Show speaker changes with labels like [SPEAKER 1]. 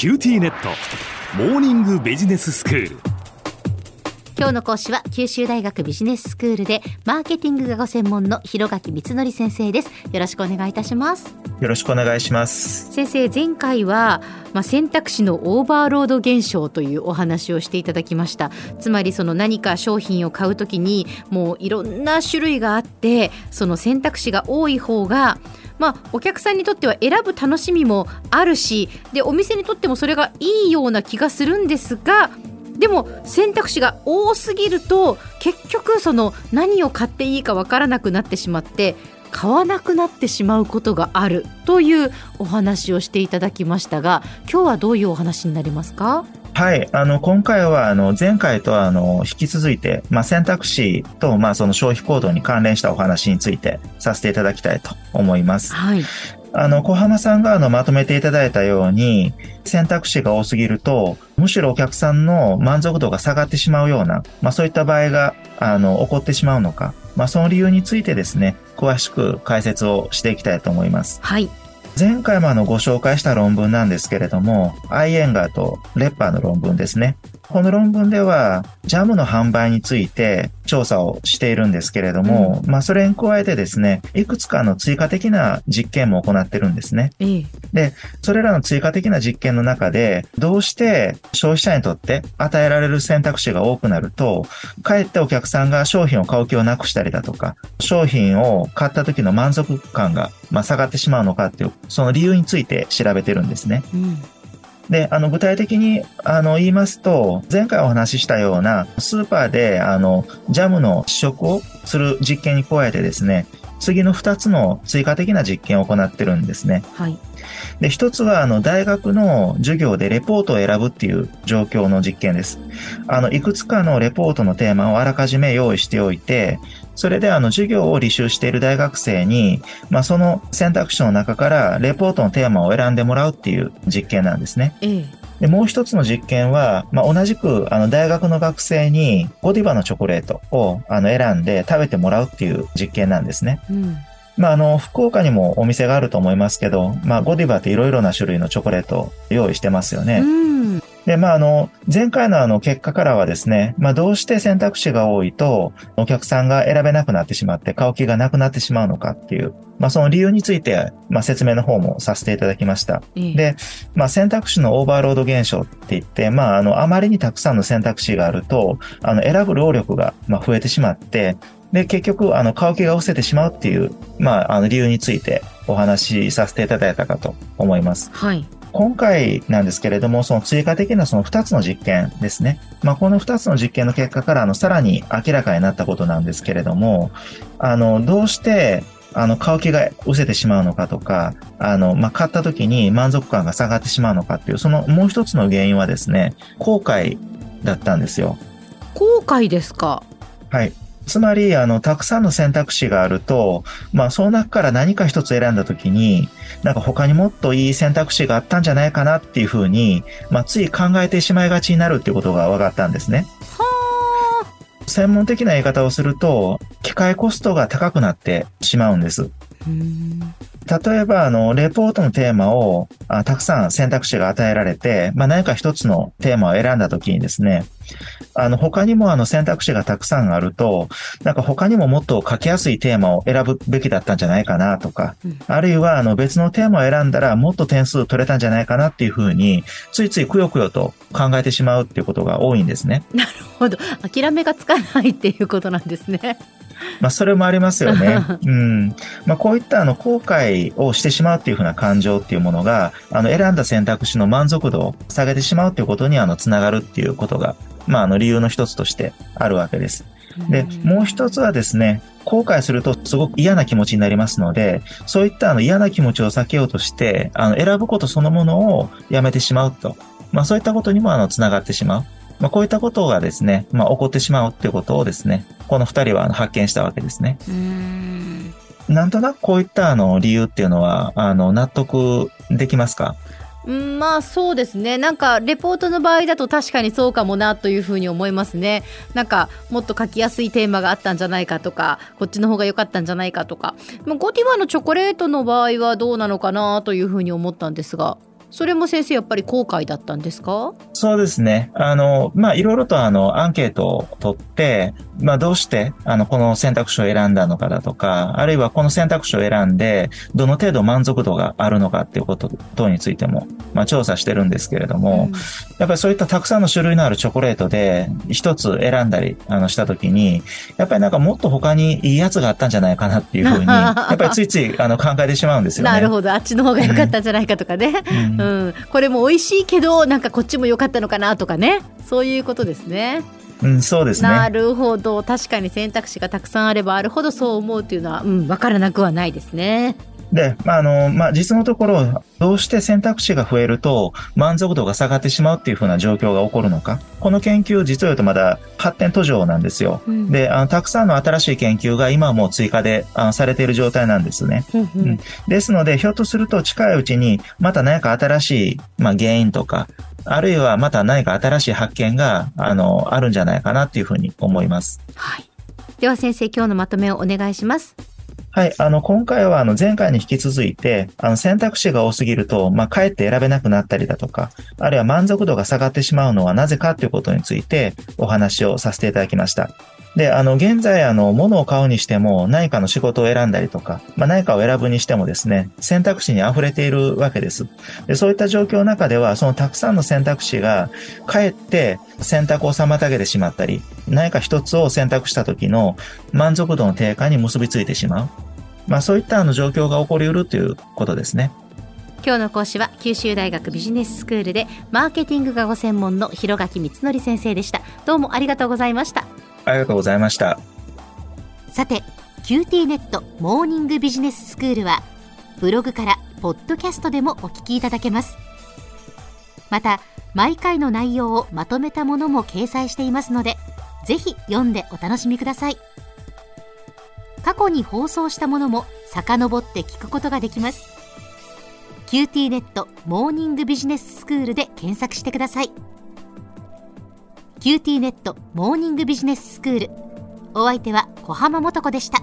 [SPEAKER 1] QTnet。モーニングビジネススクール。
[SPEAKER 2] 今日の講師は九州大学ビジネススクールでマーケティングがご専門の広垣光則先生です。よろしくお願いいたします。
[SPEAKER 3] よろしくお願いします。
[SPEAKER 2] 先生前回はまあ、選択肢のオーバーロード現象というお話をしていただきました。つまりその何か商品を買うときにもういろんな種類があってその選択肢が多い方がまあ、お客さんにとっては選ぶ楽しみもあるしでお店にとってもそれがいいような気がするんですがでも選択肢が多すぎると結局その何を買っていいかわからなくなってしまって買わなくなってしまうことがあるというお話をしていただきましたが今日はどういうお話になりますか？
[SPEAKER 3] はい。あの、今回は、あの、前回とあの、引き続いて、まあ、選択肢と、まあ、その消費行動に関連したお話についてさせていただきたいと思います。
[SPEAKER 2] はい。
[SPEAKER 3] あの、小浜さんがあの、まとめていただいたように、選択肢が多すぎると、むしろお客さんの満足度が下がってしまうような、まあ、そういった場合が、あの、起こってしまうのか、まあ、その理由についてですね、詳しく解説をしていきたいと思います。
[SPEAKER 2] はい。
[SPEAKER 3] 前回もあのご紹介した論文なんですけれども、アイエンガーとレッパーの論文ですね。この論文では、ジャムの販売について調査をしているんですけれども、うん、まあそれに加えてですね、いくつかの追加的な実験も行ってるんですね。で、それらの追加的な実験の中で、どうして消費者にとって与えられる選択肢が多くなると、かえってお客さんが商品を買う気をなくしたりだとか、商品を買った時の満足感がま下がってしまうのかっていう、その理由について調べてるんですね。うんで、あの、具体的に、あの、言いますと、前回お話ししたような、スーパーで、あの、ジャムの試食をする実験に加えてですね、次の2つの追加的な実験を行ってるんですね。
[SPEAKER 2] はい。
[SPEAKER 3] で、一つは、あの、大学の授業でレポートを選ぶっていう状況の実験です。あの、いくつかのレポートのテーマをあらかじめ用意しておいて、それであの授業を履修している大学生に、まあ、その選択肢の中からレポートのテーマを選んでもらうっていう実験なんですね。
[SPEAKER 2] ええ
[SPEAKER 3] で、もう一つの実験は、まあ、同じく、あの、大学の学生に、ゴディバのチョコレートを、あの、選んで食べてもらうっていう実験なんですね。
[SPEAKER 2] うん、
[SPEAKER 3] まあ、あの、福岡にもお店があると思いますけど、まあ、ゴディバっていろいろな種類のチョコレートを用意してますよね。
[SPEAKER 2] うん
[SPEAKER 3] で、まあ、あの、前回のあの結果からはですね、まあ、どうして選択肢が多いと、お客さんが選べなくなってしまって、買う気がなくなってしまうのかっていう、まあ、その理由について、まあ、説明の方もさせていただきました。
[SPEAKER 2] いい
[SPEAKER 3] で、まあ、選択肢のオーバーロード現象って言って、まあ、あの、あまりにたくさんの選択肢があると、あの、選ぶ労力が、まあ、増えてしまって、で、結局、あの、買う気が失せてしまうっていう、まあ、あの、理由についてお話しさせていただいたかと思います。
[SPEAKER 2] はい。
[SPEAKER 3] 今回なんですけれども、その追加的なその2つの実験ですね。まあ、この2つの実験の結果から、あの、さらに明らかになったことなんですけれども、あの、どうして、あの、買う気が失せてしまうのかとか、あの、まあ、買った時に満足感が下がってしまうのかっていう、そのもう一つの原因はですね、後悔だったんですよ。
[SPEAKER 2] 後悔ですか？
[SPEAKER 3] はい。つまり、あの、たくさんの選択肢があると、まあ、その中から何か一つ選んだときに、なんか他にもっといい選択肢があったんじゃないかなっていうふうに、まあ、つい考えてしまいがちになるっていうことが分かったんですね。
[SPEAKER 2] は
[SPEAKER 3] 専門的な言い方をすると、機械コストが高くなってしまうんです。例えば、あの、レポートのテーマをあたくさん選択肢が与えられて、まあ、何か一つのテーマを選んだときにですね、あの、他にもあの選択肢がたくさんあると、なんか他にももっと書きやすいテーマを選ぶべきだったんじゃないかなとか、うん、あるいはあの別のテーマを選んだらもっと点数取れたんじゃないかなっていうふうに、ついついくよくよと考えてしまうっていうことが多いんですね。
[SPEAKER 2] なるほど。諦めがつかないっていうことなんですね。
[SPEAKER 3] まあ、それもありますよね。うん。まあ、こういったあの、後悔をしてしまうっていうふうな感情っていうものが、あの、選んだ選択肢の満足度を下げてしまうっていうことに、あの、つながるっていうことがまあ、あの理由の一つとしてあるわけです。で、もう一つはですね、後悔するとすごく嫌な気持ちになりますので、そういったあの嫌な気持ちを避けようとして、あの選ぶことそのものをやめてしまうと。まあそういったことにもあの繋がってしまう。まあこういったことがですね、まあ起こってしまうっていうことをですね、この二人は発見したわけですね。なんとなくこういったあの理由っていうのは、あの納得できますか？
[SPEAKER 2] うん、まあそうですね。なんかレポートの場合だと確かにそうかもなというふうに思いますね。なんかもっと書きやすいテーマがあったんじゃないかとかこっちの方が良かったんじゃないかとか。ゴディバのチョコレートの場合はどうなのかなというふうに思ったんですが。それも先生やっぱり後悔だったんですか？
[SPEAKER 3] そうですね。あの、まあ、いろいろとあの、アンケートを取って、まあ、どうして、あの、この選択肢を選んだのかだとか、あるいはこの選択肢を選んで、どの程度満足度があるのかっていうこと等についても、まあ、調査してるんですけれども、うん、やっぱりそういったたくさんの種類のあるチョコレートで、一つ選んだり、あの、したときに、やっぱりなんかもっと他にいいやつがあったんじゃないかなっていうふうに、やっぱりついつい、あの、考えてしまうんですよね。
[SPEAKER 2] なるほど。あっちの方が良かったんじゃないかとかね。うん、うん、これも美味しいけど、なんかこっちも良かったのかなとかね。そういうことですね。
[SPEAKER 3] うん、そうですね。
[SPEAKER 2] なるほど。確かに選択肢がたくさんあればあるほどそう思うというのは、うん、わからなくはないですね。
[SPEAKER 3] で、まあ、あの、まあ、実のところ、どうして選択肢が増えると満足度が下がってしまうっていうふうな状況が起こるのか。この研究、実を言うとまだ発展途上なんですよ。うん、で、あの、たくさんの新しい研究が今はもう追加であのされている状態なんですね。うん、うん、ですので、ひょっとすると近いうちに、また何か新しい、まあ、原因とか、あるいはまた何か新しい発見が、あの、あるんじゃないかなっていうふうに思います。
[SPEAKER 2] はい。では先生、今日のまとめをお願いします。
[SPEAKER 3] はい。あの、今回は、あの、前回に引き続いて、あの、選択肢が多すぎると、まあ、かえって選べなくなったりだとか、あるいは満足度が下がってしまうのはなぜかということについてお話をさせていただきました。で、あの、現在、あの、物を買うにしても、何かの仕事を選んだりとか、まあ、何かを選ぶにしてもですね、選択肢に溢れているわけです。で、そういった状況の中では、そのたくさんの選択肢が、かえって選択を妨げてしまったり、何か一つを選択した時の満足度の低下に結びついてしまう。まあ、そういったあの状況が起こりうるということですね。
[SPEAKER 2] 今日の講師は九州大学ビジネススクールでマーケティングがご専門の広垣光則先生でしたどうもありがとうございました
[SPEAKER 3] ありがとうございました。
[SPEAKER 2] さて QT ネットモーニングビジネススクールはブログからポッドキャストでもお聞きいただけます。また毎回の内容をまとめたものも掲載していますのでぜひ読んでお楽しみください。過去に放送したものも遡って聞くことができます。QT ネットモーニングビジネススクールで検索してください。 QTnet モーニングビジネススクール。お相手は小浜もとこでした。